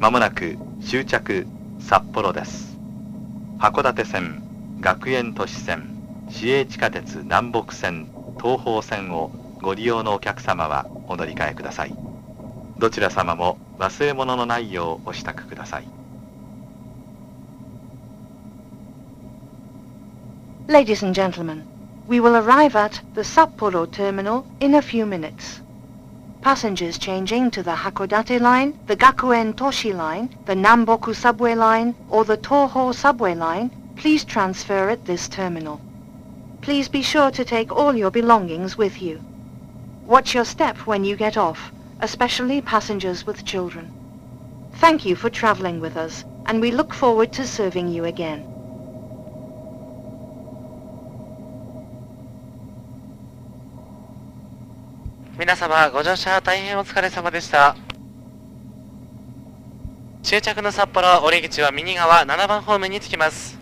まもなく終着札幌です。函館線学園都市線市営地下鉄南北線東方線をご利用のお客様はお乗り換えください。どちら様も忘れ物のないようお支度ください。Ladies and gentlemen, we will arrive at the Sapporo terminal in a few minutes. Passengers changing to the Hakodate line, the Gakuen Toshi line, the Namboku subway line, or the Toho subway line, please transfer at this terminal. Please be sure to take all your belongings with you. Watch your step when you get off, especially passengers with children. Thank you for traveling with us, and we look forward to serving you again. 皆様ご乗車大変お疲れ様でした。終着の札幌折口は右側7番ホームに着きます。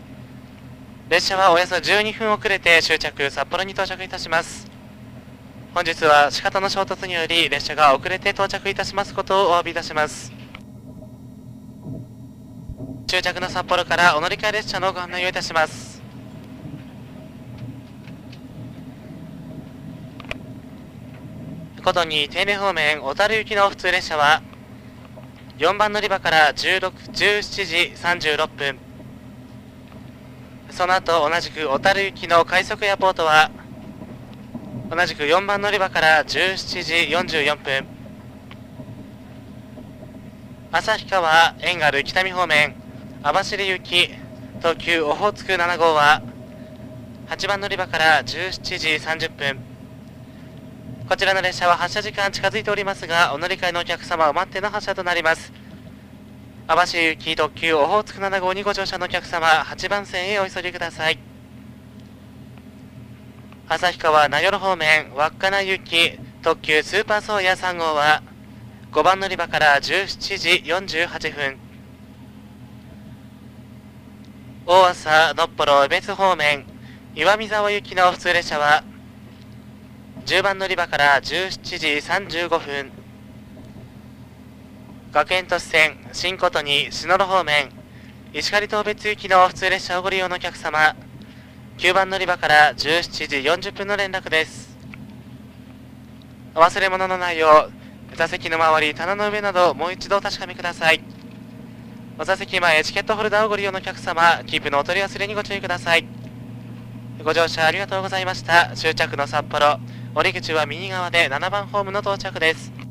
列車はおよそ12分遅れて終着札幌に到着いたします。本日は仕方の衝突により列車が遅れて到着いたしますことをお詫びいたします。終着の札幌からお乗り換え列車のご案内をいたします。ことに定年方面小樽行きの普通列車は4番乗り場から16 17時36分。その後同じく小樽行きの快速エアポートは同じく4番乗り場から17時44分。旭川遠軽北見方面網走行き東急オホーツク7号は8番乗り場から17時30分。こちらの列車は発車時間近づいておりますがお乗り換えのお客様を待っての発車となります。網走行き特急オホーツク7号にご乗車のお客様8番線へお急ぎください。旭川名寄方面稚内行き特急スーパーソーヤ3号は5番乗り場から17時48分。大朝のっぽろ別方面岩見沢行きの普通列車は10番乗り場から17時35分学園都市線新琴に篠路方面。石狩東別行きの普通列車をご利用のお客様。9番乗り場から17時40分の連絡です。お忘れ物のないよう座席の周り棚の上などもう一度お確かめください。お座席前チケットホルダーをご利用のお客様キープのお取り忘れにご注意ください。ご乗車ありがとうございました。終着の札幌。折口は右側で7番ホームの到着です。